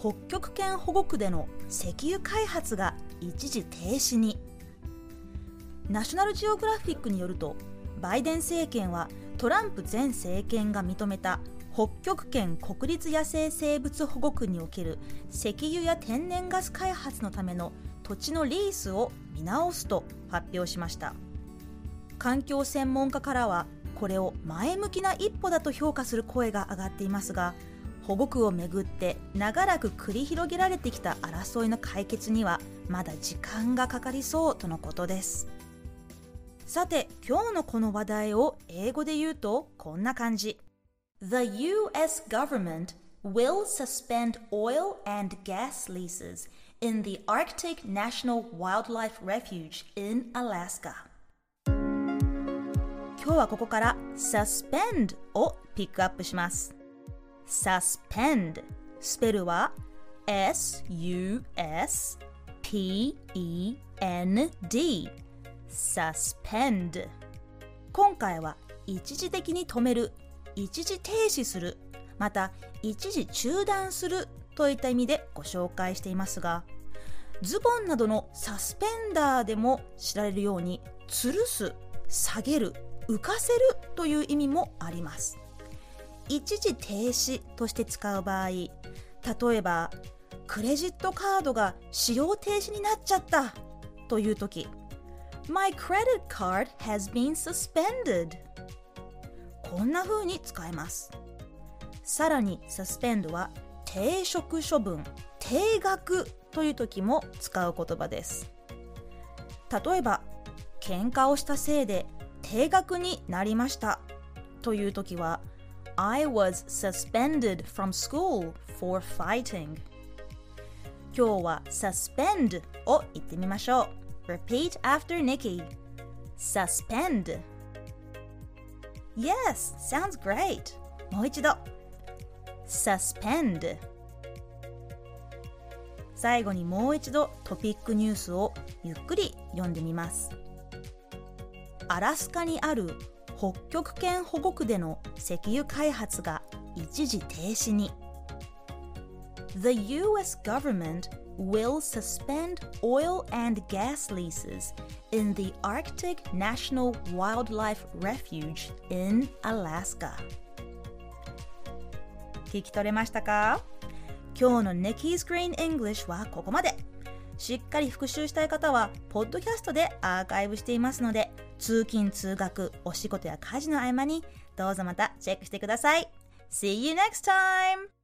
北極圏保護区での石油開発が一時停止に。ナショナルジオグラフィックによるとバイデン政権はトランプ前政権が認めた北極圏国立野生生物保護区における石油や天然ガス開発のための土地のリースを見直すと発表しました。環境専門家からはこれを前向きな一歩だと評価する声が上がっていますが保護区をめぐって長らく繰り広げられてきた争いの解決にはまだ時間がかかりそうとのことですさて今日のこの話題を英語で言うとこんな感じ The US government will suspend oil and gas leases in the Arctic National Wildlife Refuge in Alaska 今日はここから suspend をピックアップします suspend. スペルは S-U-S-P-E-N-D suspend. 今回は一時的に止める一時停止するまた一時中断するといった意味でご紹介していますがズボンなどのサスペンダーでも知られるように吊るす下げる浮かせるという意味もあります。一時停止として使う場合例えばクレジットカードが使用停止になっちゃったという時 My credit card has been suspended. こんな風に使えます。さらに suspend は停職処分定額という時も使う言葉です。例えば喧嘩をしたせいで定額になりましたという時は I was suspended from school for fighting 今日は suspend を言ってみましょう Repeat after Nikki Suspend Yes, sounds great もう一度 Suspend 最後にもう一度トピックニュースをゆっくり読んでみますアラスカにある北極圏保護区での石油開発が一時停止に The US government will suspend oil and gas leases in the Arctic National Wildlife Refuge in Alaska 聞き取れましたか今日の Nikki's Green English はここまでしっかり復習したい方はポッドキャストでアーカイブしていますので通勤通学お仕事や家事の合間にどうぞまたチェックしてください See you next time!